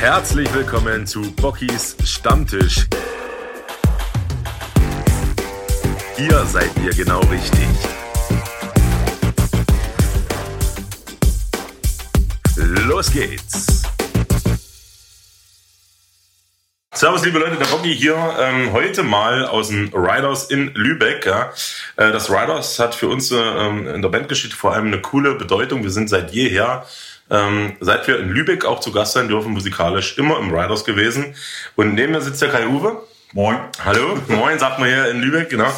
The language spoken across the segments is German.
Herzlich willkommen zu Bockys Stammtisch. Hier seid ihr genau richtig. Los geht's. Servus, liebe Leute, der Bocky hier. Ähm, heute mal aus dem Riders in Lübeck. Ja. Äh, das Riders hat für uns äh, in der Bandgeschichte vor allem eine coole Bedeutung. Wir sind seit jeher ähm, seit wir in Lübeck auch zu Gast sein dürfen, musikalisch immer im Riders gewesen. Und neben mir sitzt der Kai Uwe. Moin. Hallo, moin, sagt man hier in Lübeck, genau.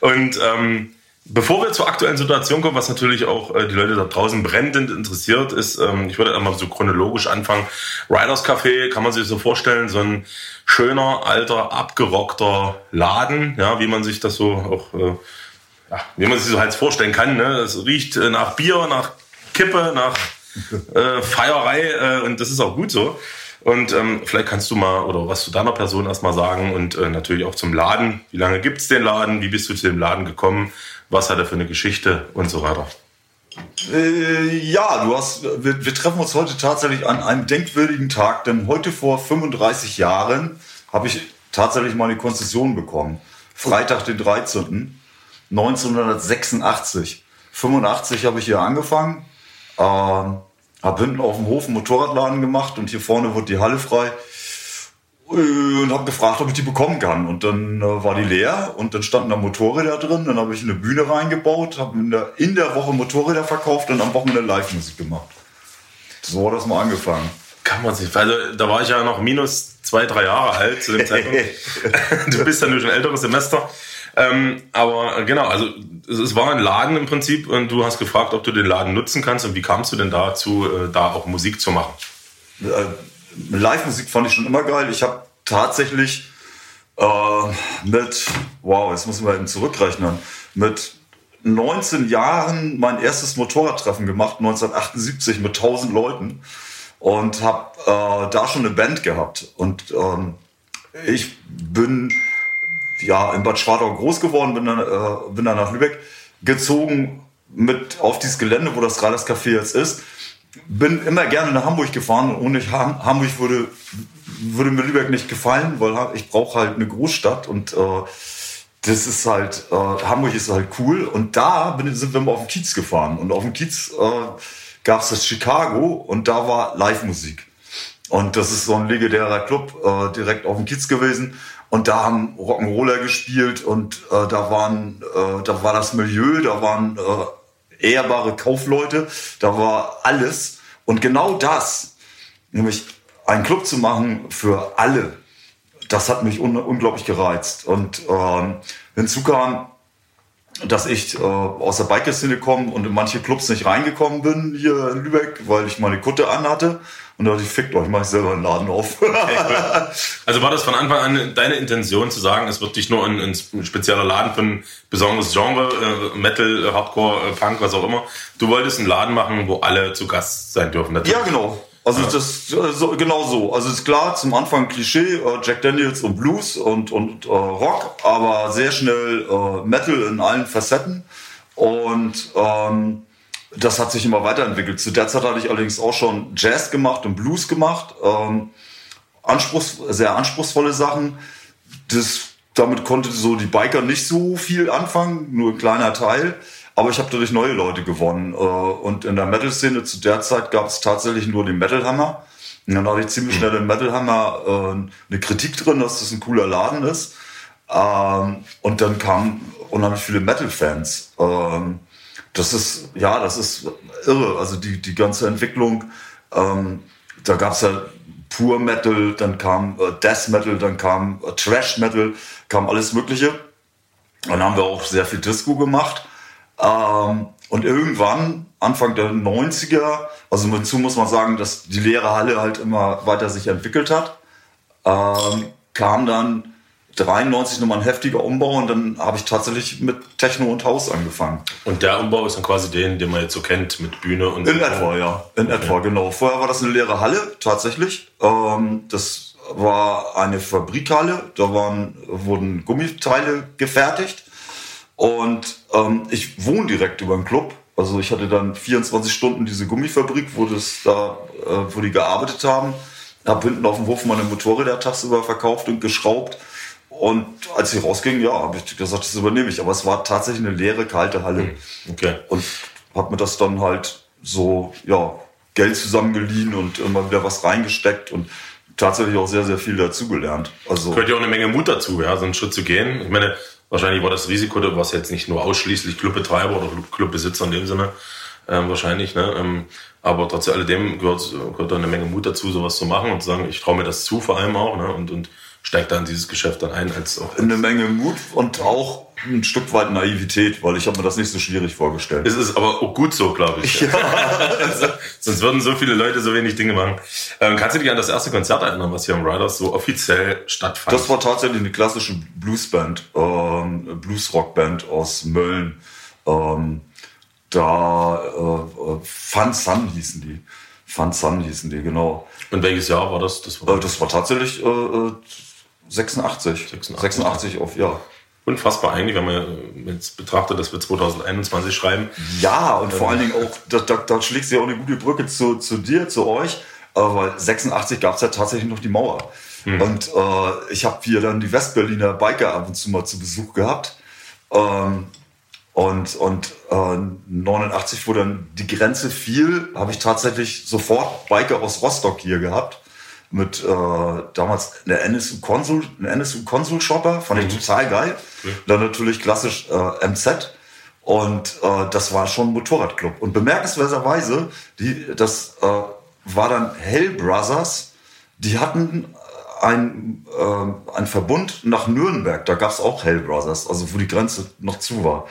Und ähm, bevor wir zur aktuellen Situation kommen, was natürlich auch äh, die Leute da draußen brennend interessiert, ist, ähm, ich würde einmal so chronologisch anfangen. Riders Café kann man sich so vorstellen, so ein schöner, alter, abgerockter Laden, ja, wie man sich das so auch, äh, ja, wie man sich so halt vorstellen kann. Ne? Es riecht äh, nach Bier, nach Kippe, nach äh, Feierei äh, und das ist auch gut so. Und ähm, vielleicht kannst du mal oder was zu deiner Person erstmal sagen und äh, natürlich auch zum Laden. Wie lange gibt es den Laden? Wie bist du zu dem Laden gekommen? Was hat er für eine Geschichte und so weiter? Äh, ja, du hast, wir, wir, treffen uns heute tatsächlich an einem denkwürdigen Tag, denn heute vor 35 Jahren habe ich tatsächlich meine Konzession bekommen. Freitag, den 13. 1986. 85 habe ich hier angefangen. Ähm, habe hinten auf dem Hof einen Motorradladen gemacht und hier vorne wurde die Halle frei äh, und habe gefragt, ob ich die bekommen kann. Und dann äh, war die leer und dann standen da Motorräder drin. Dann habe ich eine Bühne reingebaut, habe in der, in der Woche Motorräder verkauft und am Wochenende Live-Musik gemacht. So hat das mal angefangen. Kann man sich, also da war ich ja noch minus zwei, drei Jahre alt zu dem Zeitpunkt. du bist ja nur schon älteres Semester. Ähm, aber genau, also es war ein Laden im Prinzip und du hast gefragt, ob du den Laden nutzen kannst und wie kamst du denn dazu, äh, da auch Musik zu machen? Äh, Live-Musik fand ich schon immer geil. Ich habe tatsächlich äh, mit, wow, jetzt ich mal eben zurückrechnen, mit 19 Jahren mein erstes Motorradtreffen gemacht, 1978 mit 1000 Leuten und habe äh, da schon eine Band gehabt. Und ähm, ich bin ja, in Bad Schwartau groß geworden, bin dann, äh, bin dann nach Lübeck gezogen mit auf dieses Gelände, wo das Rades Café jetzt ist. Bin immer gerne nach Hamburg gefahren und ohne Hamburg würde, würde mir Lübeck nicht gefallen, weil ich brauche halt eine Großstadt und äh, das ist halt, äh, Hamburg ist halt cool. Und da bin, sind wir mal auf den Kiez gefahren. Und auf dem Kiez äh, gab es das Chicago und da war Live-Musik. Und das ist so ein legendärer Club äh, direkt auf dem Kiez gewesen. Und da haben Rock'n'Roller gespielt und äh, da waren, äh, da war das Milieu, da waren äh, ehrbare Kaufleute, da war alles. Und genau das, nämlich einen Club zu machen für alle, das hat mich un unglaublich gereizt. Und ähm, hinzu kam, dass ich äh, aus der Biker-Szene komme und in manche Clubs nicht reingekommen bin hier in Lübeck, weil ich meine Kutte anhatte. Und da dachte ich, fickt euch, mach ich selber einen Laden auf. Okay, cool. Also war das von Anfang an deine Intention zu sagen, es wird dich nur ein, ein spezieller Laden für ein besonderes Genre, äh, Metal, Hardcore, äh, Punk, was auch immer. Du wolltest einen Laden machen, wo alle zu Gast sein dürfen. Natürlich. Ja, genau. Also ja. das so, genau so. Also ist klar, zum Anfang Klischee, äh, Jack Daniels und Blues und, und äh, Rock, aber sehr schnell äh, Metal in allen Facetten. Und ähm, das hat sich immer weiterentwickelt. Zu der Zeit hatte ich allerdings auch schon Jazz gemacht und Blues gemacht. Ähm, Anspruchs, sehr anspruchsvolle Sachen. Das, damit konnte so die Biker nicht so viel anfangen, nur ein kleiner Teil. Aber ich habe dadurch neue Leute gewonnen. Äh, und in der Metal-Szene zu der Zeit gab es tatsächlich nur den Metal Hammer. Und dann hatte ich ziemlich schnell im Metal Hammer äh, eine Kritik drin, dass das ein cooler Laden ist. Ähm, und dann kamen unheimlich viele Metal-Fans. Ähm, das ist, ja, das ist irre. Also die, die ganze Entwicklung, ähm, da gab es ja Pur Metal, dann kam äh, Death Metal, dann kam Trash Metal, kam alles Mögliche. Dann haben wir auch sehr viel Disco gemacht. Ähm, und irgendwann, Anfang der 90er, also dazu muss man sagen, dass die leere Halle halt immer weiter sich entwickelt hat, ähm, kam dann 93 nochmal ein heftiger Umbau und dann habe ich tatsächlich mit Techno und Haus angefangen. Und der Umbau ist dann quasi den, den man jetzt so kennt, mit Bühne und. In etwa, ja. In okay. etwa, genau. Vorher war das eine leere Halle, tatsächlich. Ähm, das war eine Fabrikhalle, da waren, wurden Gummiteile gefertigt. Und ähm, ich wohne direkt über den Club. Also ich hatte dann 24 Stunden diese Gummifabrik, wo das da, äh, wo die gearbeitet haben. habe hinten auf dem Hof meine Motorräder tagsüber verkauft und geschraubt. Und als ich rausging, ja, habe ich gesagt, das übernehme ich. Aber es war tatsächlich eine leere, kalte Halle. Hm, okay. Und habe mir das dann halt so, ja, Geld zusammengeliehen und immer wieder was reingesteckt und tatsächlich auch sehr, sehr viel dazugelernt. Also gehört ja auch eine Menge Mut dazu, ja, so einen Schritt zu gehen. Ich meine, wahrscheinlich war das Risiko, was jetzt nicht nur ausschließlich Clubbetreiber oder Clubbesitzer in dem Sinne, ähm, wahrscheinlich, ne? Ähm, aber trotz alledem gehört, gehört da eine Menge Mut dazu, sowas zu machen und zu sagen, ich traue mir das zu, vor allem auch, ne? Und, und steigt dann dieses Geschäft dann ein als auch. Eine Menge Mut und auch ein Stück weit Naivität, weil ich habe mir das nicht so schwierig vorgestellt. Es ist aber auch gut so, glaube ich. Ja. Sonst würden so viele Leute so wenig Dinge machen. Ähm, kannst du dich an das erste Konzert erinnern, was hier im Riders so offiziell stattfand? Das war tatsächlich eine klassische Bluesband, ähm, Bluesrockband aus Mölln. Ähm, da äh, Fun Sun hießen die. Fun Sun hießen die, genau. Und welches Jahr war das? Das war, äh, das war tatsächlich äh, 86. 86. 86 auf, ja. Unfassbar eigentlich, wenn man jetzt betrachtet, dass wir 2021 schreiben. Ja, und vor allen Dingen auch, da, da, da schlägst du ja auch eine gute Brücke zu, zu dir, zu euch, weil 86 gab es ja tatsächlich noch die Mauer. Hm. Und äh, ich habe hier dann die Westberliner Biker ab und zu mal zu Besuch gehabt. Ähm, und, und äh, 89, wo dann die Grenze fiel, habe ich tatsächlich sofort Biker aus Rostock hier gehabt mit äh, damals eine NSU Konsul, eine NSU Konsul Shopper, fand ich mhm. total geil. Okay. Dann natürlich klassisch äh, MZ und äh, das war schon ein Motorradclub. Und bemerkenswerterweise, die, das äh, war dann Hell Brothers, die hatten ein, äh, ein Verbund nach Nürnberg, da gab es auch Hell Brothers, also wo die Grenze noch zu war.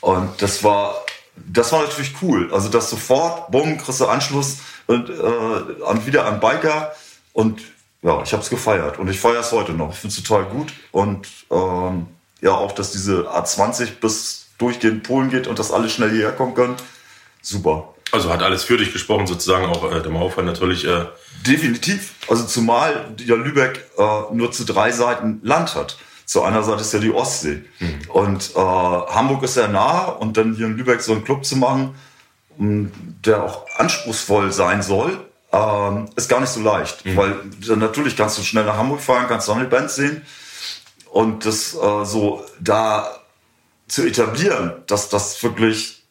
Und das war, das war natürlich cool. Also das sofort, bumm, kriegst du Anschluss und äh, wieder an Biker und ja, ich habe es gefeiert und ich feiere es heute noch. Ich finde es total gut und ähm, ja, auch, dass diese A20 bis durchgehend Polen geht und dass alle schnell hierher kommen können. Super. Also hat alles für dich gesprochen, sozusagen auch äh, der Mauerfall natürlich. Äh Definitiv. Also zumal ja Lübeck äh, nur zu drei Seiten Land hat. Zu einer Seite ist ja die Ostsee. Mhm. Und äh, Hamburg ist ja nah und dann hier in Lübeck so einen Club zu machen, der auch anspruchsvoll sein soll, ähm, ist gar nicht so leicht, mhm. weil natürlich kannst du schnell nach Hamburg fahren, kannst noch eine Band sehen und das äh, so da zu etablieren, dass das wirklich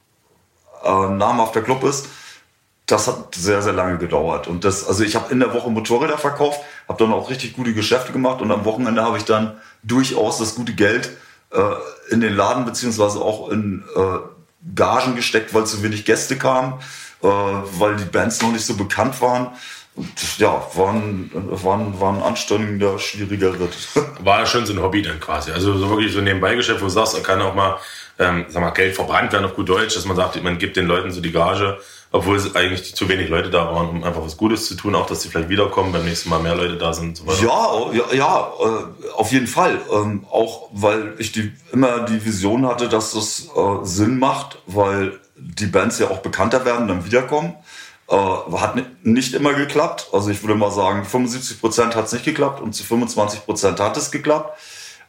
äh, ein namhafter Club ist, das hat sehr, sehr lange gedauert. Und das, also ich habe in der Woche Motorräder verkauft, habe dann auch richtig gute Geschäfte gemacht und am Wochenende habe ich dann durchaus das gute Geld äh, in den Laden beziehungsweise auch in äh, Gagen gesteckt, weil zu wenig Gäste kamen äh, weil die Bands noch nicht so bekannt waren. Und, ja, war ein, war, ein, war ein anstrengender, schwieriger Ritt. War ja schon so ein Hobby dann quasi. Also so wirklich so ein Nebenbeigeschäft, wo du sagst, er kann auch mal, ähm, sag mal Geld verbrannt werden auf gut Deutsch, dass man sagt, man gibt den Leuten so die Gage, obwohl es eigentlich zu wenig Leute da waren, um einfach was Gutes zu tun, auch dass sie vielleicht wiederkommen, beim nächsten Mal mehr Leute da sind. So ja, ja, ja äh, auf jeden Fall. Ähm, auch weil ich die, immer die Vision hatte, dass das äh, Sinn macht, weil die Bands ja auch bekannter werden, dann wiederkommen. Äh, hat nicht immer geklappt. Also ich würde mal sagen, 75 Prozent hat es nicht geklappt und zu 25 Prozent hat es geklappt.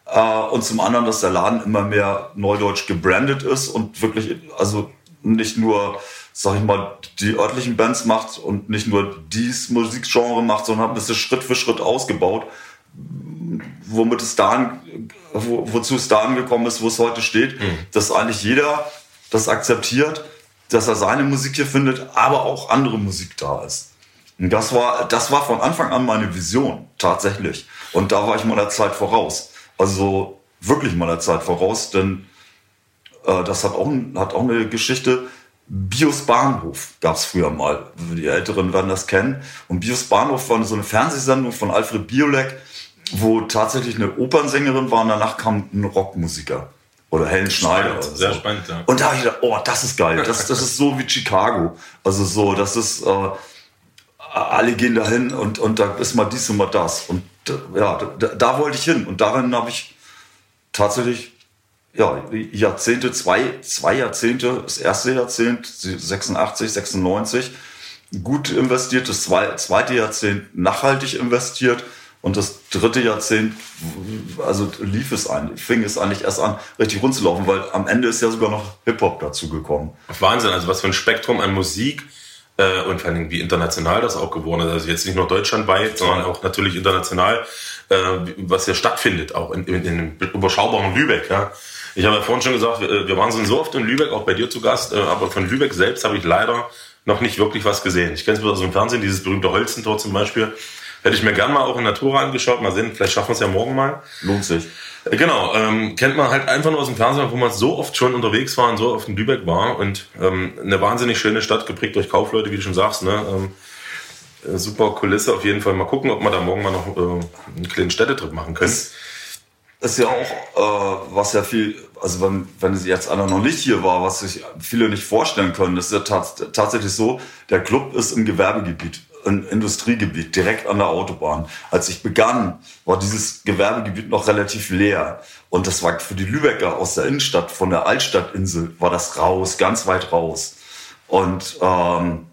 Äh, und zum anderen, dass der Laden immer mehr neudeutsch gebrandet ist und wirklich, also nicht nur, sag ich mal, die örtlichen Bands macht und nicht nur dies Musikgenre macht, sondern hat es Schritt für Schritt ausgebaut, womit es da, wo, wozu es da angekommen ist, wo es heute steht, mhm. dass eigentlich jeder das akzeptiert, dass er seine Musik hier findet, aber auch andere Musik da ist. Und das war, das war von Anfang an meine Vision, tatsächlich. Und da war ich meiner Zeit voraus. Also wirklich meiner Zeit voraus, denn äh, das hat auch, hat auch eine Geschichte. Bios Bahnhof gab es früher mal. Die Älteren werden das kennen. Und Bios Bahnhof war so eine Fernsehsendung von Alfred Biolek, wo tatsächlich eine Opernsängerin war und danach kam ein Rockmusiker oder Helen Schneider. Spannend, Sehr spannend, ja. Und da habe ich gedacht, oh, das ist geil. Das, das ist so wie Chicago. Also so, das ist, äh, alle gehen dahin und, und da ist mal dies und mal das. Und ja, da, da wollte ich hin. Und darin habe ich tatsächlich ja, Jahrzehnte, zwei, zwei Jahrzehnte, das erste Jahrzehnt, 86, 96, gut investiert, das zweite Jahrzehnt nachhaltig investiert und das dritte Jahrzehnt, also lief es eigentlich, fing es eigentlich erst an, richtig rund zu laufen, weil am Ende ist ja sogar noch Hip-Hop dazu gekommen. Wahnsinn, also was für ein Spektrum an Musik äh, und vor allem wie international das auch geworden ist. Also jetzt nicht nur deutschlandweit, sondern auch natürlich international, äh, was hier stattfindet, auch in, in, in überschaubaren Lübeck. Ja. Ich habe ja vorhin schon gesagt, wir, wir waren so oft in Lübeck, auch bei dir zu Gast, äh, aber von Lübeck selbst habe ich leider noch nicht wirklich was gesehen. Ich kenne es bloß aus dem Fernsehen, dieses berühmte Holzentor zum Beispiel. Hätte ich mir gern mal auch in Natura angeschaut. Mal sehen, vielleicht schaffen wir es ja morgen mal. Lohnt sich. Äh, Genau, ähm, kennt man halt einfach nur aus dem Fernsehen, wo man so oft schon unterwegs war und so oft in Lübeck war und ähm, eine wahnsinnig schöne Stadt, geprägt durch Kaufleute, wie du schon sagst. Ne? Ähm, äh, super Kulisse auf jeden Fall. Mal gucken, ob wir da morgen mal noch äh, einen kleinen Städtetrip machen können. ist ja auch, äh, was ja viel, also wenn, wenn sie jetzt einer noch nicht hier war, was sich viele nicht vorstellen können, das ist ja tats tatsächlich so, der Club ist im Gewerbegebiet, im Industriegebiet, direkt an der Autobahn. Als ich begann, war dieses Gewerbegebiet noch relativ leer. Und das war für die Lübecker aus der Innenstadt, von der Altstadtinsel, war das raus, ganz weit raus. Und ähm,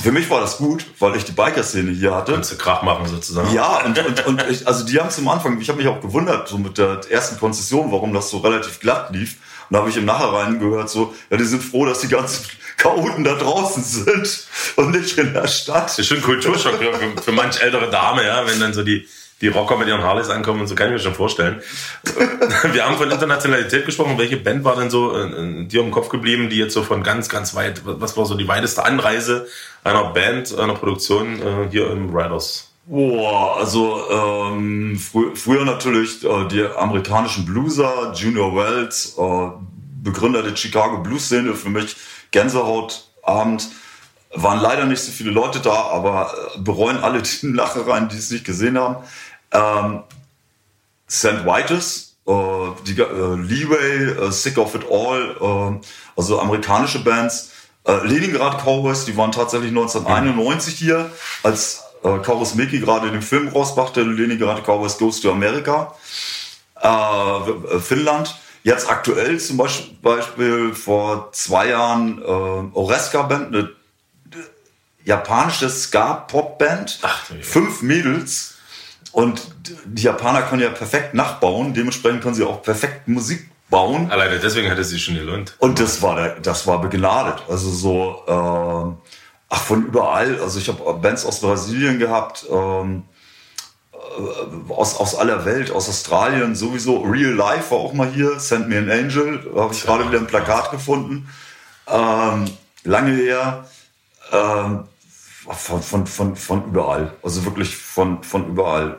für mich war das gut, weil ich die Biker-Szene hier hatte. Kannst du Krach machen sozusagen. Ja, und, und, und ich, also die haben zum Anfang, ich habe mich auch gewundert, so mit der ersten Konzession, warum das so relativ glatt lief. Und da habe ich im Nachhinein gehört, so, ja, die sind froh, dass die ganzen Chaoten da draußen sind und nicht in der Stadt. Das ist schon ein Kulturschock für, für, manch ältere Dame, ja, wenn dann so die, die Rocker mit ihren Harleys ankommen und so kann ich mir schon vorstellen. Wir haben von Internationalität gesprochen. Welche Band war denn so äh, dir im Kopf geblieben, die jetzt so von ganz, ganz weit, was war so die weiteste Anreise einer Band, einer Produktion äh, hier im Riders? Boah, also ähm, frü früher natürlich äh, die amerikanischen Blueser, Junior Wells, äh, Begründer der Chicago Blues-Szene, für mich Gänsehautabend. Waren leider nicht so viele Leute da, aber äh, bereuen alle die Lachereien, die es nicht gesehen haben. Ähm, St. Vitus, äh, äh, Leeway, äh, Sick of It All, äh, also amerikanische Bands. Äh, Leningrad Cowboys, die waren tatsächlich 1991 hier, als äh, Kauris Miki gerade den Film rausbrachte, Leningrad Cowboys Goes to America. Finnland. Jetzt aktuell zum Beispiel, vor zwei Jahren äh, Oreska Band, eine japanische Ska-Pop-Band. Fünf Mädels. Und die Japaner können ja perfekt nachbauen, dementsprechend können sie auch perfekt Musik bauen. Alleine deswegen hat es sich schon gelohnt. Und das war, der- das war begnadet. Also so, ähm, ach, von überall. Also ich habe Bands aus Brasilien gehabt, ähm, äh, aus, aus aller Welt, aus Australien sowieso. Real Life war auch mal hier. Send Me an Angel, habe ich gerade wieder ein Plakat gefunden. Ähm, lange her. Ähm, von, von, von, von überall. Also wirklich von, von überall.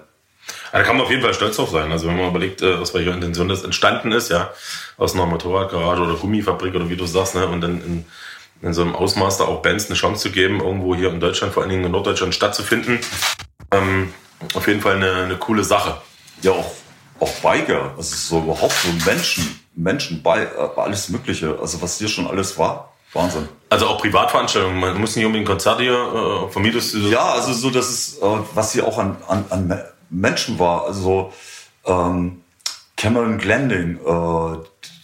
Da kann man auf jeden Fall stolz drauf sein. Also wenn man überlegt, äh, bei ihrer Intention das entstanden ist, ja, aus einer Motorradgarage oder Gummifabrik oder wie du sagst, ne, und dann in, in so einem Ausmaß da auch Bands eine Chance zu geben, irgendwo hier in Deutschland, vor allen Dingen in Norddeutschland stattzufinden. Ähm, auf jeden Fall eine, eine coole Sache. Ja, auch, auch Biker. Also so überhaupt so Menschen, Menschen bei, äh, alles Mögliche. Also was hier schon alles war. Wahnsinn. Also auch Privatveranstaltungen, man muss nicht unbedingt Konzerte hier, äh, vermietest du Ja, also so, das ist, äh, was hier auch an, an, an Me- Menschen war. Also so, ähm, Cameron Glending, äh,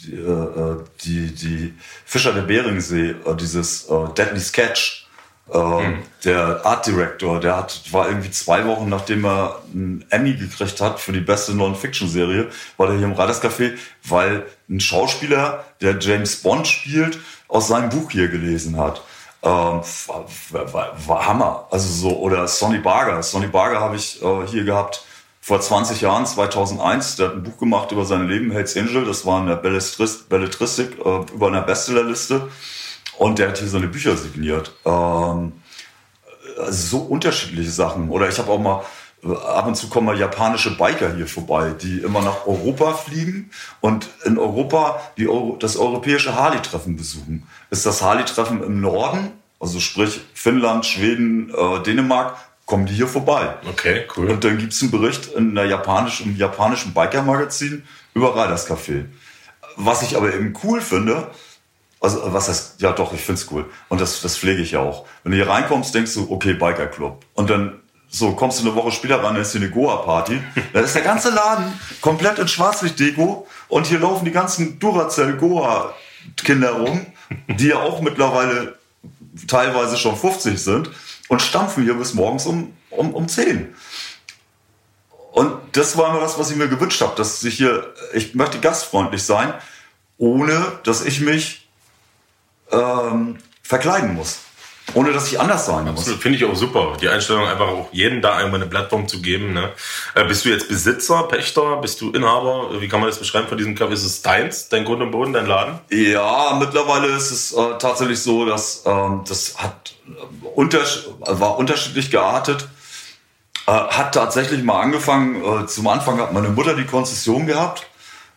die, äh, die, die Fischer der Beringsee, äh, dieses äh, Deadly Sketch, äh, der Art Director, der hat, war irgendwie zwei Wochen, nachdem er einen Emmy gekriegt hat für die beste Non-Fiction-Serie, war der hier im Raiders Café, weil ein Schauspieler, der James Bond spielt, aus seinem Buch hier gelesen hat. Ähm, war, war, war Hammer. Also so, oder Sonny Barger. Sonny Barger habe ich äh, hier gehabt vor 20 Jahren, 2001. Der hat ein Buch gemacht über sein Leben, Hells Angel. Das war in der Belletris- Belletristik äh, über einer Bestsellerliste. Und der hat hier seine Bücher signiert. Ähm, also so unterschiedliche Sachen. Oder ich habe auch mal, äh, ab und zu kommen mal japanische Biker hier vorbei, die immer nach Europa fliegen und in Europa die Euro, das europäische Harley-Treffen besuchen. Ist das Harley-Treffen im Norden, also sprich Finnland, Schweden, äh, Dänemark, kommen die hier vorbei. Okay, cool. Und dann gibt's einen Bericht in der japanischen, im japanischen Biker-Magazin über Riders Café. Was ich aber eben cool finde, also was heißt, ja doch, ich find's cool. Und das, das pflege ich ja auch. Wenn du hier reinkommst, denkst du, okay, Biker Club. Und dann so kommst du eine Woche später rein, dann ist hier eine Goa-Party. Da ist der ganze Laden komplett in Schwarzlicht-Deko und hier laufen die ganzen Duracell-Goa-Kinder rum, die ja auch mittlerweile teilweise schon 50 sind und stampfen hier bis morgens um, um, um 10. Und das war immer das, was ich mir gewünscht habe, dass ich hier, ich möchte gastfreundlich sein, ohne dass ich mich ähm, verkleiden muss. ohne dass ich anders sein muss. Absolut, finde ich auch super. Die Einstellung einfach auch jeden da einmal eine Plattform zu geben. Ne? Äh, bist du jetzt Besitzer, Pächter, bist du Inhaber? Wie kann man das beschreiben von diesem Café? Ist es deins, dein Grund und Boden, dein Laden? Ja, mittlerweile ist es äh, tatsächlich so, dass ähm, das hat äh, unters war unterschiedlich geartet. Äh, hat tatsächlich mal angefangen, äh, zum Anfang hat meine Mutter die Konzession gehabt,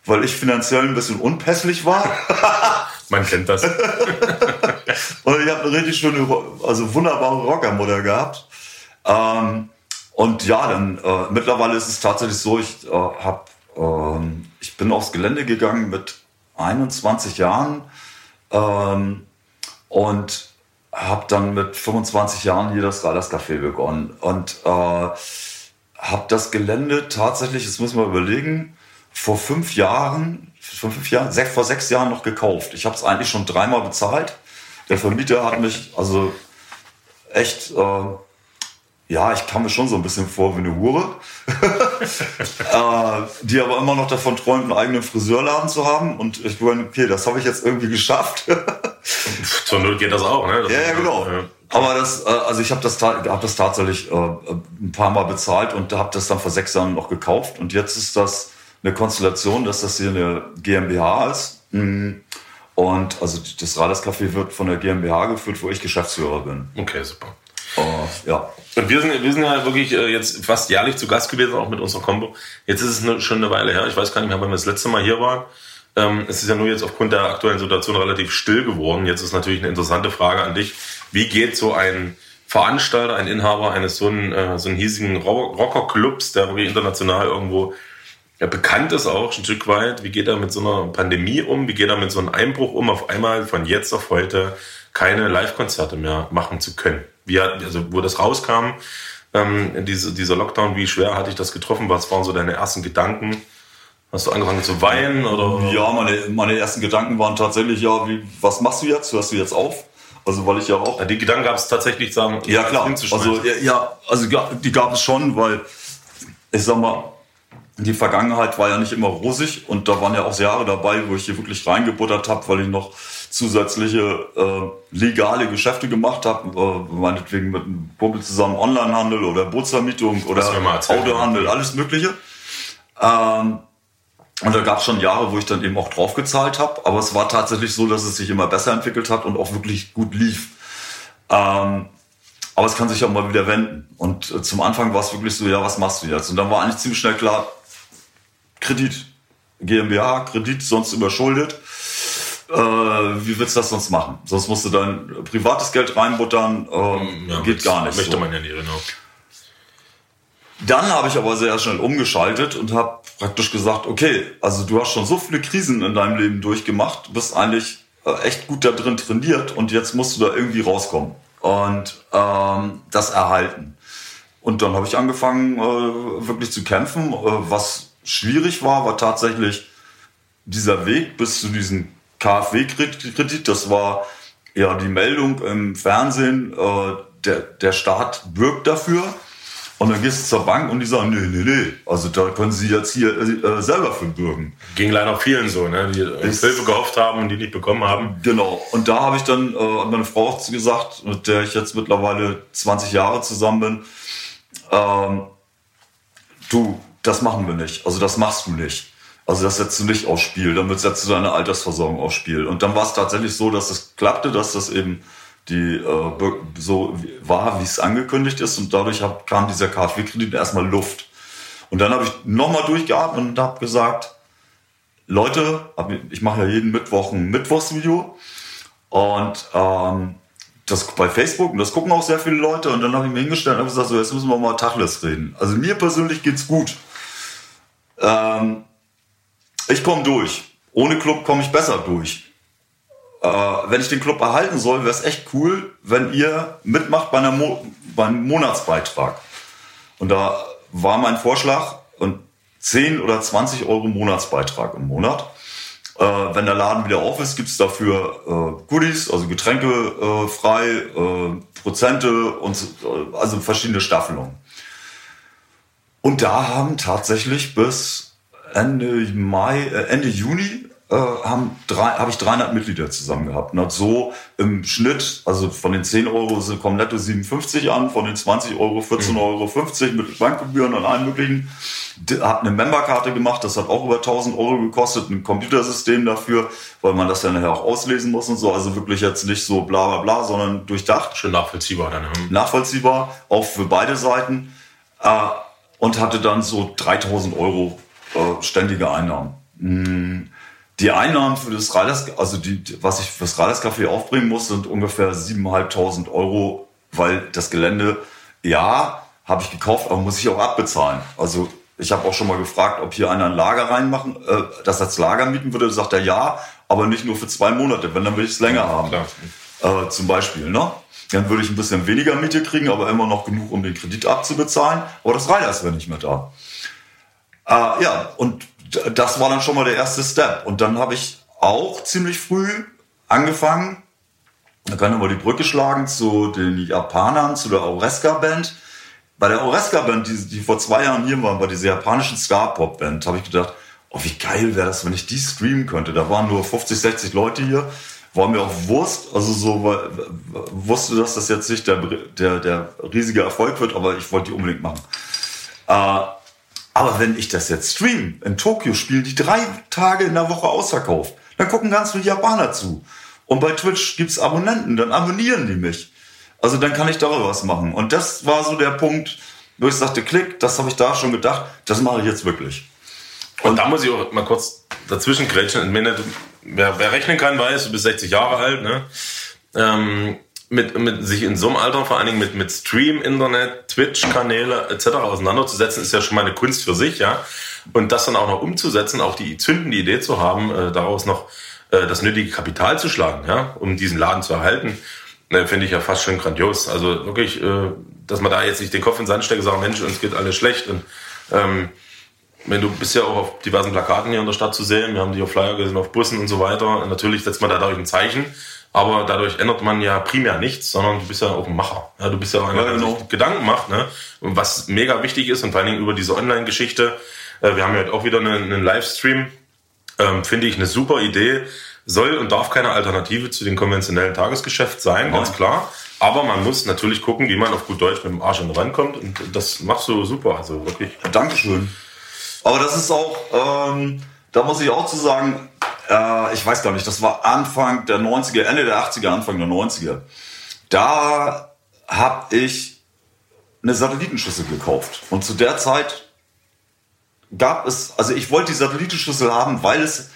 weil ich finanziell ein bisschen unpässlich war. Man kennt das. und ich habe eine richtig schöne, also wunderbare Rockermutter gehabt. Ähm, und ja, dann äh, mittlerweile ist es tatsächlich so, ich äh, hab, ähm, ich bin aufs Gelände gegangen mit 21 Jahren ähm, und habe dann mit 25 Jahren hier das Radars Café begonnen und äh, habe das Gelände tatsächlich, das muss man überlegen, vor fünf Jahren, fünf Jahren, sech, vor sechs Jahren noch gekauft. Ich habe es eigentlich schon dreimal bezahlt. Der Vermieter hat mich also echt, äh, ja, ich kam mir schon so ein bisschen vor wie eine Hure, äh, die aber immer noch davon träumt, einen eigenen Friseurladen zu haben. Und ich meine, okay, das habe ich jetzt irgendwie geschafft. Zur Not geht das auch, ne? Das ja, ja, genau. Ja. Aber das, äh, also ich habe das, hab das tatsächlich äh, ein paar Mal bezahlt und habe das dann vor sechs Jahren noch gekauft. Und jetzt ist das eine Konstellation, dass das hier eine GmbH ist. Mhm. Und also das Raders Café wird von der GmbH geführt, wo ich Geschäftsführer bin. Okay, super. Uh, ja. Und wir sind, wir sind ja wirklich äh, jetzt fast jährlich zu Gast gewesen, auch mit unserer Combo. Jetzt ist es schon eine Weile her. Ich weiß gar nicht mehr, wann wir das letzte Mal hier waren. Ähm, es ist ja nur jetzt aufgrund der aktuellen Situation relativ still geworden. Jetzt ist natürlich eine interessante Frage an dich. Wie geht so ein Veranstalter, ein Inhaber eines so einen, äh, so einen hiesigen Rockerclubs, der irgendwie international irgendwo ja, bekannt ist auch ein Stück weit, wie geht er mit so einer Pandemie um, wie geht er mit so einem Einbruch um, auf einmal von jetzt auf heute keine Live-Konzerte mehr machen zu können. Wie also wo das rauskam, ähm, diese, dieser Lockdown, wie schwer hatte ich das getroffen? Was waren so deine ersten Gedanken? Hast du angefangen zu weinen oder? Ja, meine, meine ersten Gedanken waren tatsächlich, ja, wie, was machst du jetzt? Hörst du jetzt auf? Also weil ich ja auch. Die Gedanken gab es tatsächlich, sagen. Ja klar. Also ja, ja, also die gab es schon, weil ich sag mal, die Vergangenheit war ja nicht immer rosig und da waren ja auch Jahre dabei, wo ich hier wirklich reingebuttert habe, weil ich noch zusätzliche äh, legale Geschäfte gemacht habe, äh, meinetwegen mit einem Kumpel zusammen Onlinehandel oder Bootsvermietung oder Autohandel, alles Mögliche. Ähm, und da gab es schon Jahre, wo ich dann eben auch draufgezahlt habe. Aber es war tatsächlich so, dass es sich immer besser entwickelt hat und auch wirklich gut lief. Ähm, aber es kann sich auch mal wieder wenden. Und äh, zum Anfang war es wirklich so, ja, was machst du jetzt? Und dann war eigentlich ziemlich schnell klar, Kredit. GmbH, Kredit, sonst überschuldet. Äh, wie willst du das sonst machen? Sonst musst du dein privates Geld reinbuttern. Äh, ja, geht gar nicht. Möchte so. man ja nicht, genau. Dann habe ich aber sehr schnell umgeschaltet und habe praktisch gesagt, okay, also du hast schon so viele Krisen in deinem Leben durchgemacht, bist eigentlich äh, echt gut da drin trainiert und jetzt musst du da irgendwie rauskommen und ähm, das erhalten. Und dann habe ich angefangen, äh, wirklich zu kämpfen. Äh, was schwierig war, war tatsächlich dieser Weg bis zu diesem KfW-Kredit. Das war ja die Meldung im Fernsehen, äh, der, der Staat bürgt dafür. Und dann gehst du zur Bank und die sagen, nee, nee, nee, also da können sie jetzt hier äh, selber für bürgen. Ging leider vielen so, ne? die ich, Hilfe gehofft haben und die nicht bekommen haben. Genau. Und da habe ich dann äh, meine Frau auch gesagt, mit der ich jetzt mittlerweile 20 Jahre zusammen bin, ähm, du, das machen wir nicht. Also das machst du nicht. Also das setzt du nicht aufs Spiel, damit setzt du deine Altersversorgung aufs Spiel. Und dann war es tatsächlich so, dass es klappte, dass das eben die äh, so war, wie es angekündigt ist. Und dadurch hab, kam dieser KfW-Kredit erstmal Luft. Und dann habe ich nochmal durchgeatmet und habe gesagt, Leute, ich mache ja jeden Mittwoch ein Mittwochsvideo und ähm, das bei Facebook und das gucken auch sehr viele Leute und dann habe ich mir hingestellt und habe gesagt, so jetzt müssen wir mal Tachles reden. Also mir persönlich geht's gut. Ähm, ich komme durch. Ohne Club komme ich besser durch äh, wenn ich den Club erhalten soll, wäre es echt cool, wenn ihr mitmacht bei, einer Mo beim Monatsbeitrag. Und da war mein Vorschlag, und 10 oder 20 Euro Monatsbeitrag im Monat. Äh, wenn der Laden wieder auf ist, gibt's dafür äh, Goodies, also Getränke äh, frei, äh, Prozente und äh, also verschiedene Staffelungen. Und da haben tatsächlich bis Ende Mai, äh, Ende Juni äh, haben drei, habe ich 300 Mitglieder zusammen gehabt. Und hat so im Schnitt, also von den 10 Euro kommen netto 57 an, von den 20 Euro 14,50 mhm. Euro mit Bankgebühren und allen möglichen. Habe eine Memberkarte gemacht, das hat auch über 1000 Euro gekostet, ein Computersystem dafür, weil man das dann nachher auch auslesen muss und so. Also wirklich jetzt nicht so bla bla bla, sondern durchdacht. Schön nachvollziehbar dann. Hm. Nachvollziehbar, auch für beide Seiten. Äh, und hatte dann so 3000 Euro äh, ständige Einnahmen. Hm. Die Einnahmen für das Reiters, also die, was ich fürs Reiterscafé aufbringen muss, sind ungefähr 7.500 Euro, weil das Gelände, ja, habe ich gekauft, aber muss ich auch abbezahlen. Also ich habe auch schon mal gefragt, ob hier einer ein Lager reinmachen, äh, das als Lager mieten würde. Sagt er ja, aber nicht nur für zwei Monate, wenn dann will ich es länger haben. Äh, zum Beispiel, ne? Dann würde ich ein bisschen weniger Miete kriegen, aber immer noch genug, um den Kredit abzubezahlen. Aber das Reiters wäre nicht mehr da. Äh, ja, und das war dann schon mal der erste Step. Und dann habe ich auch ziemlich früh angefangen, da kann ich mal die Brücke schlagen zu den Japanern, zu der Aureska Band. Bei der Aureska Band, die, die vor zwei Jahren hier waren, bei dieser japanischen Ska-Pop-Band, habe ich gedacht, oh, wie geil wäre das, wenn ich die streamen könnte. Da waren nur 50, 60 Leute hier. War mir auch Wurst, also so, weil, wusste, dass das jetzt nicht der, der, der riesige Erfolg wird, aber ich wollte die unbedingt machen. Äh, aber wenn ich das jetzt stream, in Tokio spielen die drei Tage in der Woche ausverkauft, dann gucken ganz viele Japaner zu. Und bei Twitch gibt's Abonnenten, dann abonnieren die mich. Also dann kann ich darüber was machen. Und das war so der Punkt, wo ich sagte, klick, das habe ich da schon gedacht, das mache ich jetzt wirklich. Und, Und da muss ich auch mal kurz dazwischen grätschen. Wer, wer rechnen kann, weiß, du bist 60 Jahre alt, ne? Ähm, mit, mit sich in so einem Alter vor allen Dingen mit, mit Stream, Internet, Twitch-Kanäle etc. auseinanderzusetzen, ist ja schon mal eine Kunst für sich, ja. Und das dann auch noch umzusetzen, auch die zündende Idee zu haben, äh, daraus noch äh, das nötige Kapital zu schlagen, ja, um diesen Laden zu erhalten, äh, finde ich ja fast schon grandios. Also wirklich, äh, dass man da jetzt nicht den Kopf in den Sand steckt und sagt, Mensch, uns geht alles schlecht. Und ähm, wenn du bist ja auch auf diversen Plakaten hier in der Stadt zu sehen, wir haben die auf Flyer gesehen, auf Bussen und so weiter. Natürlich setzt man da dadurch ein Zeichen aber dadurch ändert man ja primär nichts, sondern du bist ja auch ein Macher. Ja, du bist ja einer, ja, genau. der sich Gedanken macht, ne? Und was mega wichtig ist und vor allen Dingen über diese Online-Geschichte. Äh, wir haben ja heute auch wieder einen, einen Livestream. Ähm, Finde ich eine super Idee. Soll und darf keine Alternative zu den konventionellen Tagesgeschäft sein, ganz klar. Aber man muss natürlich gucken, wie man auf gut Deutsch mit dem Arsch an rankommt. Und das machst du super. Also wirklich. Dankeschön. Aber das ist auch, ähm, da muss ich auch zu sagen, äh, ich weiß gar nicht, das war Anfang der 90er, Ende der 80er, Anfang der 90er. Da habe ich eine Satellitenschüssel gekauft. Und zu der Zeit gab es, also ich wollte die Satellitenschüssel haben, weil es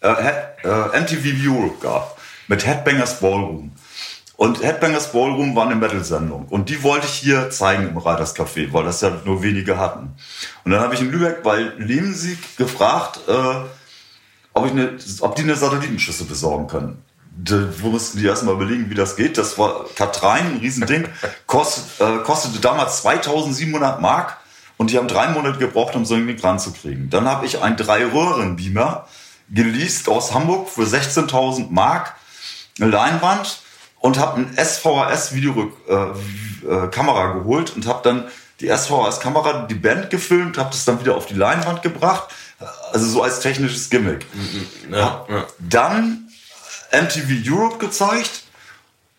äh, äh, MTV Europe gab mit Headbangers Ballroom. Und Headbangers Ballroom war eine Metal-Sendung. Und die wollte ich hier zeigen im Reiters Café, weil das ja nur wenige hatten. Und dann habe ich in Lübeck bei Lemsig gefragt, äh, ob, ich eine, ob die eine Satellitenschüssel besorgen können. Da mussten die erstmal überlegen, wie das geht. Das war Katrein, ein Riesending, kost, äh, kostete damals 2700 Mark und die haben drei Monate gebraucht, um so ein Ding ranzukriegen. Dann habe ich einen Drei-Röhren-Beamer geleast aus Hamburg für 16.000 Mark, eine Leinwand und habe ein SVHS-Videokamera äh, äh, geholt und habe dann die SVHS-Kamera, die Band gefilmt, habe das dann wieder auf die Leinwand gebracht also so als technisches Gimmick. Mhm, ja, ja. Dann MTV Europe gezeigt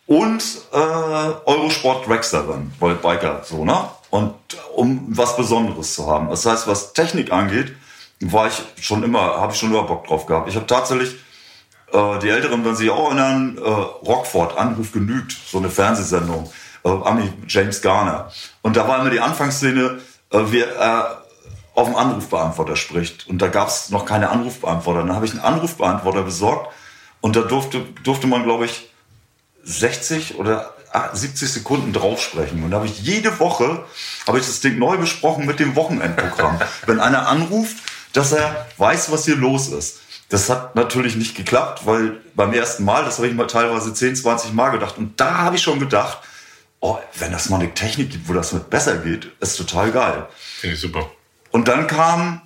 und äh, Eurosport Dragster dann, weil Biker so, ne? Und um was Besonderes zu haben. Das heißt, was Technik angeht, war ich schon immer, habe ich schon immer Bock drauf gehabt. Ich habe tatsächlich äh, die Älteren, wenn sie auch erinnern, äh, Rockford, Anruf genügt, so eine Fernsehsendung, äh, Ami James Garner. Und da war immer die Anfangsszene, äh, wir, äh, auf dem Anrufbeantworter spricht. Und da gab es noch keine Anrufbeantworter. Dann habe ich einen Anrufbeantworter besorgt und da durfte, durfte man, glaube ich, 60 oder 70 Sekunden drauf sprechen. Und da habe ich jede Woche habe ich das Ding neu besprochen mit dem Wochenendprogramm. Wenn einer anruft, dass er weiß, was hier los ist. Das hat natürlich nicht geklappt, weil beim ersten Mal, das habe ich mal teilweise 10, 20 Mal gedacht. Und da habe ich schon gedacht, oh, wenn das mal eine Technik gibt, wo das mit besser geht, ist total geil. Finde ich super. Und dann kam,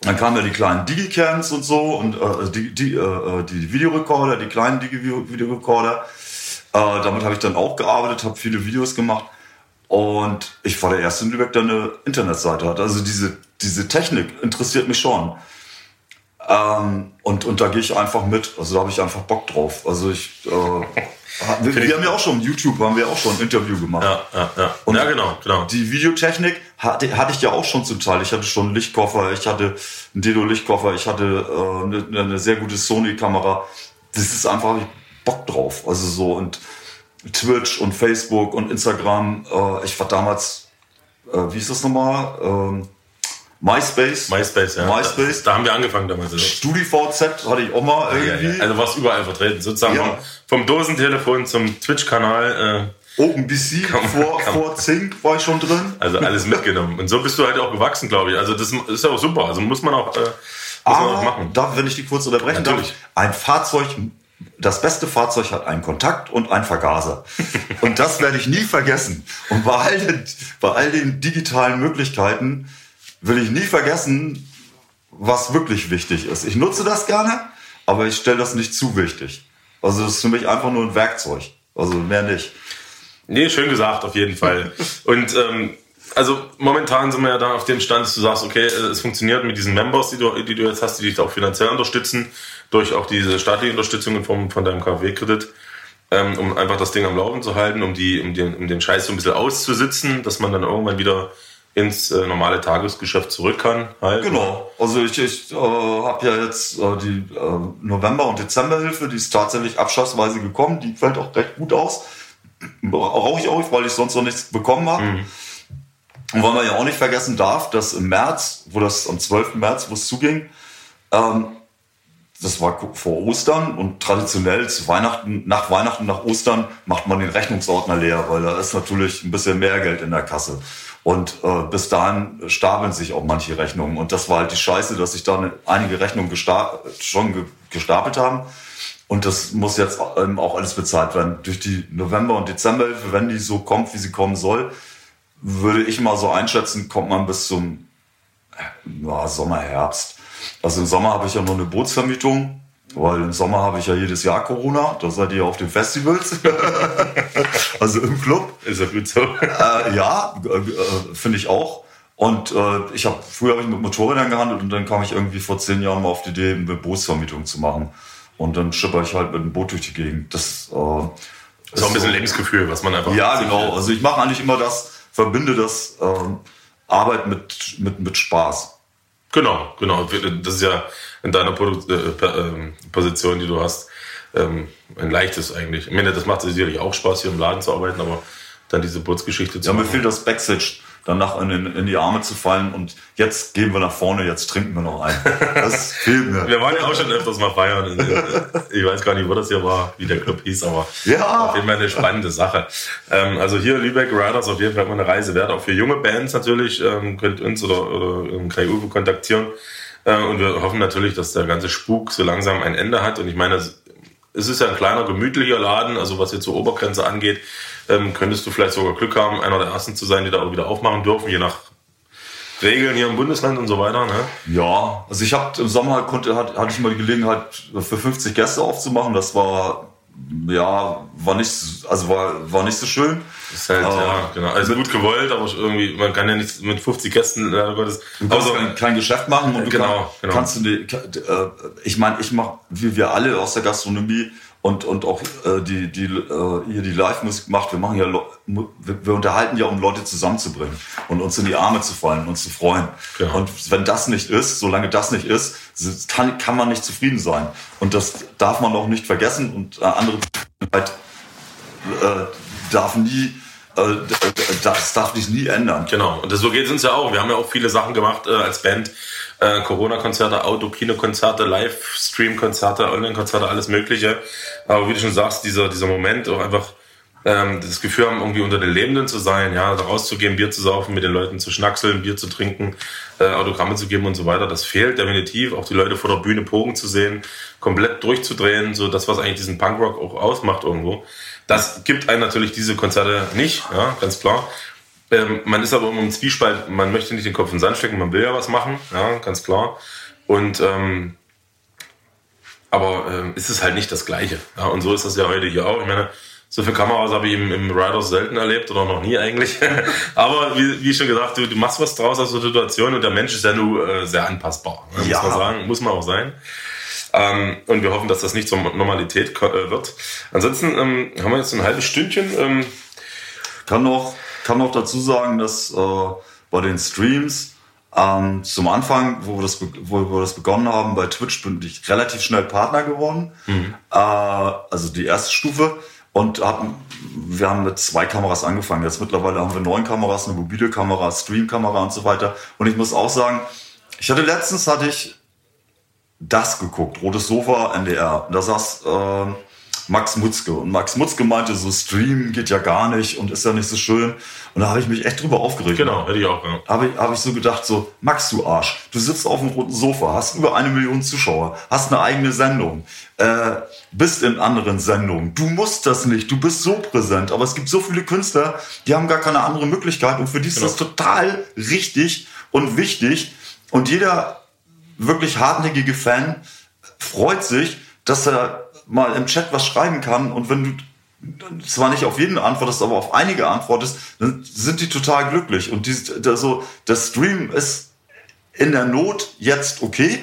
dann kamen ja die kleinen Digicams und so und äh, die, die, äh, die Videorekorder, die kleinen Digi-Videorekorder. Äh, damit habe ich dann auch gearbeitet, habe viele Videos gemacht. Und ich war der erste in Lübeck, der eine Internetseite hat. Also diese, diese Technik interessiert mich schon. Ähm, und, und da gehe ich einfach mit. Also da habe ich einfach Bock drauf. Also ich, äh, wir, wir, haben ja auch schon YouTube, haben wir auch schon ein Interview gemacht. Ja, ja, ja. Und ja, genau, genau. Die Videotechnik hatte, hatte ich ja auch schon zum Teil. Ich hatte schon einen Lichtkoffer, ich hatte einen Dedo-Lichtkoffer, ich hatte äh, eine, eine sehr gute Sony-Kamera. Das ist einfach, ich Bock drauf. Also so und Twitch und Facebook und Instagram. Äh, ich war damals, äh, wie ist das nochmal? Ähm, MySpace. MySpace, ja. MySpace. Da, da haben wir angefangen damals. Also. StudiVZ hatte ich auch mal irgendwie. Ja, ja. Also warst überall vertreten. Sozusagen vom, vom, Dosentelefon zum Twitch-Kanal. Äh, OpenBC vor, vor Zink war ich schon drin. Also alles mitgenommen. Und so bist du halt auch gewachsen, glaube ich. Also das ist ja auch super. Also muss man auch, äh, muss ah, man auch machen. Darf, wenn ich die kurz unterbrechen Natürlich. darf, ein Fahrzeug das beste Fahrzeug hat einen Kontakt und einen Vergaser. Und das werde ich nie vergessen. Und bei all den, bei all den digitalen Möglichkeiten will ich nie vergessen, was wirklich wichtig ist. Ich nutze das gerne, aber ich stelle das nicht zu wichtig. Also es ist für mich einfach nur ein Werkzeug. Also mehr nicht. Nee, schön gesagt, auf jeden Fall. Und ähm, also momentan sind wir ja da auf dem Stand, dass du sagst, okay, es funktioniert mit diesen Members, die du, die du jetzt hast, die dich auch finanziell unterstützen, durch auch diese staatliche Unterstützung in Form von deinem KfW-Kredit, ähm, um einfach das Ding am Laufen zu halten, um, die, um, den, um den Scheiß so ein bisschen auszusitzen, dass man dann irgendwann wieder ins äh, normale Tagesgeschäft zurück kann. Halt. Genau. Also ich, ich äh, habe ja jetzt äh, die äh, November- und Dezemberhilfe, die ist tatsächlich abschlagsweise gekommen. Die fällt auch recht gut aus. Rauche ich auch, weil ich sonst noch nichts bekommen habe. Mhm. Und weil man ja auch nicht vergessen darf, dass im März, wo das am 12. März, wo es zuging, ähm, das war vor Ostern und traditionell zu Weihnachten, nach Weihnachten, nach Ostern macht man den Rechnungsordner leer, weil da ist natürlich ein bisschen mehr Geld in der Kasse. Und äh, bis dahin stapeln sich auch manche Rechnungen. Und das war halt die Scheiße, dass sich da einige Rechnungen gesta schon ge gestapelt haben. Und das muss jetzt ähm, auch alles bezahlt werden. Durch die November- und Dezemberhilfe, wenn die so kommt, wie sie kommen soll, würde ich mal so einschätzen, kommt man bis zum ja, Sommer, Herbst. Also im Sommer habe ich ja noch eine Bootsvermietung, weil im Sommer habe ich ja jedes Jahr Corona. Da seid ihr auf den Festivals. also im Club. Ist ja gut so. Äh, ja, äh, finde ich auch. Und äh, ich habe früher habe ich mit Motorrädern gehandelt und dann kam ich irgendwie vor zehn Jahren mal auf die Idee, eine Bootsvermietung zu machen. Und dann schipper ich halt mit dem Boot durch die Gegend. Das äh, ist auch ein bisschen so, Lebensgefühl, was man einfach. Ja, genau. Also ich mache eigentlich immer das, verbinde das äh, Arbeit mit, mit, mit Spaß. Genau, genau. Das ist ja in deiner Produ äh, äh, Position, die du hast, ähm, ein leichtes eigentlich. Ich meine, das macht sicherlich auch Spaß, hier im Laden zu arbeiten, aber dann diese Bootsgeschichte zu ja, machen. Ja, mir fehlt das Backstage danach in, in, die Arme zu fallen und jetzt gehen wir nach vorne, jetzt trinken wir noch ein. Das fehlt mir. wir waren ja auch schon öfters mal feiern. Ich weiß gar nicht, wo das hier war, wie der Club hieß, aber ja. auf jeden Fall eine spannende Sache. Ähm, also hier Lübeck Riders auf jeden Fall mal eine Reise wert, auch für junge Bands natürlich. Ähm, könnt uns oder, oder Kai Uwe kontaktieren. Äh, und wir hoffen natürlich, dass der ganze Spuk so langsam ein Ende hat. Und ich meine, es ist ja ein kleiner, gemütlicher Laden, also was jetzt so Obergrenze angeht ähm, könntest du vielleicht sogar Glück haben, einer der ersten zu sein, die da auch wieder aufmachen dürfen, je nach Regeln hier im Bundesland und so weiter. Ne? Ja, also ich habe im Sommer konnte, hatte, hatte ich mal die Gelegenheit, für 50 Gäste aufzumachen. Das war ja, war nicht, also war, war nicht so schön. Ist halt, aber ja, genau. Also gut gewollt, aber irgendwie, man kann ja nicht mit 50 Gästen, leider Gottes. Du kannst also, kein, kein, Geschäft machen und genau, kann, genau. kannst du, äh, ich meine, ich mache, wie wir alle aus der Gastronomie, und, und auch äh, die, die, äh, hier die Live-Musik macht. Wir machen ja, wir, wir unterhalten ja, um Leute zusammenzubringen und uns in die Arme zu fallen, uns zu freuen. Ja. Und wenn das nicht ist, solange das nicht ist, kann, kann man nicht zufrieden sein. Und das darf man auch nicht vergessen. Und äh, andere halt, äh, darf nie äh, das darf sich nie ändern. Genau, und so geht es uns ja auch. Wir haben ja auch viele Sachen gemacht äh, als Band, äh, Corona-Konzerte, Auto-Kino-Konzerte, Livestream-Konzerte, Online-Konzerte, alles Mögliche. Aber wie du schon sagst, dieser, dieser Moment auch einfach ähm, das Gefühl haben, irgendwie unter den Lebenden zu sein, ja, rauszugehen, Bier zu saufen, mit den Leuten zu schnackseln, Bier zu trinken, äh, Autogramme zu geben und so weiter, das fehlt definitiv. Auch die Leute vor der Bühne pogen zu sehen, komplett durchzudrehen, so das, was eigentlich diesen Punkrock auch ausmacht irgendwo. Das gibt einem natürlich diese Konzerte nicht, ja, ganz klar. Ähm, man ist aber immer im Zwiespalt, man möchte nicht den Kopf in den Sand stecken, man will ja was machen, ja, ganz klar. Und ähm, aber ähm, ist es halt nicht das Gleiche. Ja, und so ist das ja heute hier auch. Ich meine, So viele Kameras habe ich im, im Riders selten erlebt oder noch nie eigentlich. Aber wie, wie schon gesagt, du, du machst was draus aus der Situation und der Mensch ist ja nur äh, sehr anpassbar. Ne? Ja. Muss man sagen, muss man auch sein. Ähm, und wir hoffen, dass das nicht zur Normalität äh, wird. Ansonsten ähm, haben wir jetzt ein halbes Stündchen. Ähm, Kann noch, kann noch dazu sagen, dass äh, bei den Streams ähm, zum Anfang, wo wir, das, wo wir das begonnen haben, bei Twitch bin ich relativ schnell Partner geworden. Äh, also die erste Stufe. Und hatten, wir haben mit zwei Kameras angefangen. Jetzt mittlerweile haben wir neun Kameras, eine mobile Kamera, Streamkamera und so weiter. Und ich muss auch sagen, ich hatte letztens hatte ich das geguckt, Rotes Sofa, NDR. Da saß äh, Max Mutzke. Und Max Mutzke meinte, so Stream geht ja gar nicht und ist ja nicht so schön. Und da habe ich mich echt drüber aufgeregt. genau, hätte ich auch. Ja. Habe ich, hab ich so gedacht, so, Max, du Arsch, du sitzt auf dem roten Sofa, hast über eine Million Zuschauer, hast eine eigene Sendung, äh, bist in anderen Sendungen. Du musst das nicht, du bist so präsent. Aber es gibt so viele Künstler, die haben gar keine andere Möglichkeit und für die ist Genau. das total richtig und wichtig. Und jeder wirklich hartnäckige Fan freut sich, dass er mal im Chat was schreiben kann und wenn du zwar nicht auf jeden antwortest, aber auf einige antwortest, dann sind die total glücklich. Und die, also, der Stream ist in der Not jetzt okay,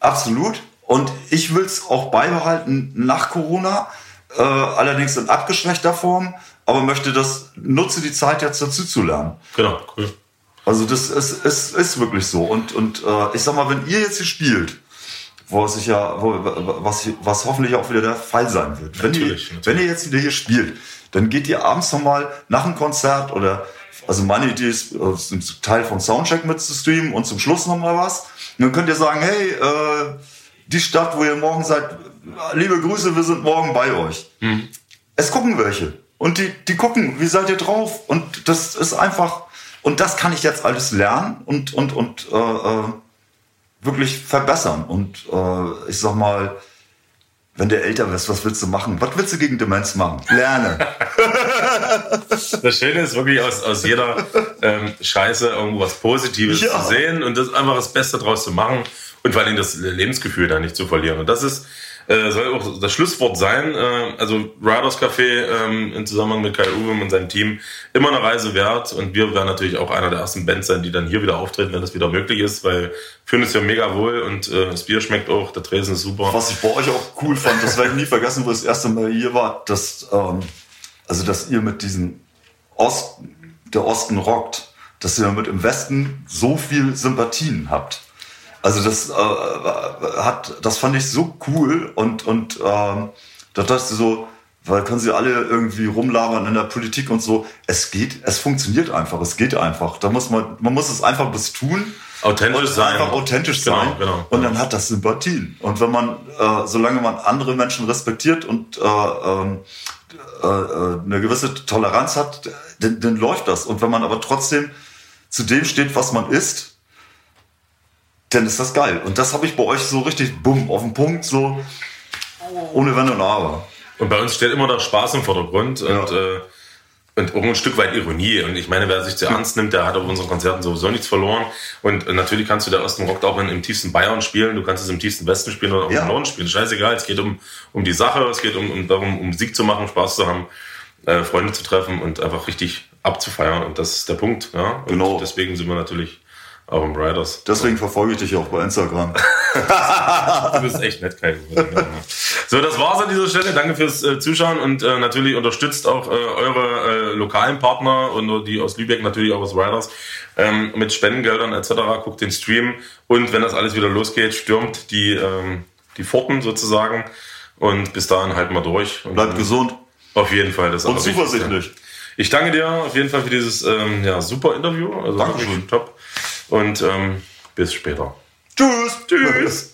absolut. Und ich will es auch beibehalten nach Corona, äh, allerdings in abgeschwächter Form, aber möchte das, nutze die Zeit jetzt dazu zu lernen. Genau, cool. Also das ist, ist, ist wirklich so. Und, und äh, ich sag mal, wenn ihr jetzt hier spielt, wo es sich ja, wo, was, was hoffentlich auch wieder der Fall sein wird. Wenn, ihr, Natürlich, natürlich. wenn ihr jetzt wieder hier spielt, dann geht ihr abends nochmal nach einem Konzert oder, also meine Idee ist, äh, einen Teil von Soundcheck mit zu streamen und zum Schluss nochmal was. Und dann könnt ihr sagen, hey, äh, die Stadt, wo ihr morgen seid, liebe Grüße, wir sind morgen bei euch. Es gucken welche. Und die, die gucken, wie seid ihr drauf? Und das ist einfach, und das kann ich jetzt alles lernen und, und, und äh, äh, wirklich verbessern. Und äh, ich sag mal, wenn du älter wirst, was willst du machen? Was willst du gegen Demenz machen? Lerne. Das Schöne ist wirklich aus, aus jeder ähm, Scheiße irgendwo was Positives Ja. zu sehen und das einfach das Beste draus zu machen und vor allem das Lebensgefühl da nicht zu verlieren. Und das ist äh, soll auch das Schlusswort sein. Äh, also Riders Café ähm, in Zusammenhang mit Kai Uwe und seinem Team immer eine Reise wert und wir werden natürlich auch einer der ersten Bands sein, die dann hier wieder auftreten, wenn das wieder möglich ist, weil fühlen uns ja mega wohl und äh, das Bier schmeckt auch, der Tresen ist super. Was ich bei euch auch cool fand, das werde ich nie vergessen, wo ich das erste Mal hier war, dass, ähm, also dass ihr mit diesem Ost, der Osten rockt, dass ihr damit im Westen so viel Sympathien habt. Also das äh, hat, das fand ich so cool und und ähm, da dachte ich so, weil können sie alle irgendwie rumlabern in der Politik und so. Es geht, es funktioniert einfach, es geht einfach. Da muss man, man muss es einfach bis tun. Authentisch sein. Einfach authentisch Genau, sein. genau, und genau. dann hat das Sympathien. Und wenn man, äh, solange man andere Menschen respektiert und äh, ähm, äh, äh, eine gewisse Toleranz hat, dann, dann läuft das. Und wenn man aber trotzdem zu dem steht, was man ist, dann ist das geil. Und das habe ich bei euch so richtig, bumm, auf den Punkt, so ohne Wenn und Aber. Und bei uns steht immer der Spaß im Vordergrund und, äh, und auch ein Stück weit Ironie. Und ich meine, wer sich zu ernst nimmt, der hat auf unseren Konzerten sowieso nichts verloren. Und natürlich kannst du der Osten Rock auch in, im tiefsten Bayern spielen, du kannst es im tiefsten Westen spielen oder auch Ja. im Norden spielen. Scheißegal, es geht um, um die Sache, es geht um, um darum, um Musik zu machen, Spaß zu haben, äh, Freunde zu treffen und einfach richtig abzufeiern. Und das ist der Punkt. Ja? Und Genau. deswegen sind wir natürlich auch im Riders. Deswegen verfolge ich dich auch bei Instagram. Du bist echt nett, Kai. So, das war's an dieser Stelle. Danke fürs äh, Zuschauen und äh, natürlich unterstützt auch äh, eure äh, lokalen Partner und die aus Lübeck, natürlich auch aus Riders, ähm, mit Spendengeldern etc. Guckt den Stream und wenn das alles wieder losgeht, stürmt die, ähm, die Pforten sozusagen und bis dahin halten wir durch. Und, Bleibt gesund Auf jeden Fall. Das und zuversichtlich. Ich danke dir auf jeden Fall für dieses ähm, ja, super Interview. Also Dankeschön. top. Und ähm, bis später. Tschüss. Tschüss.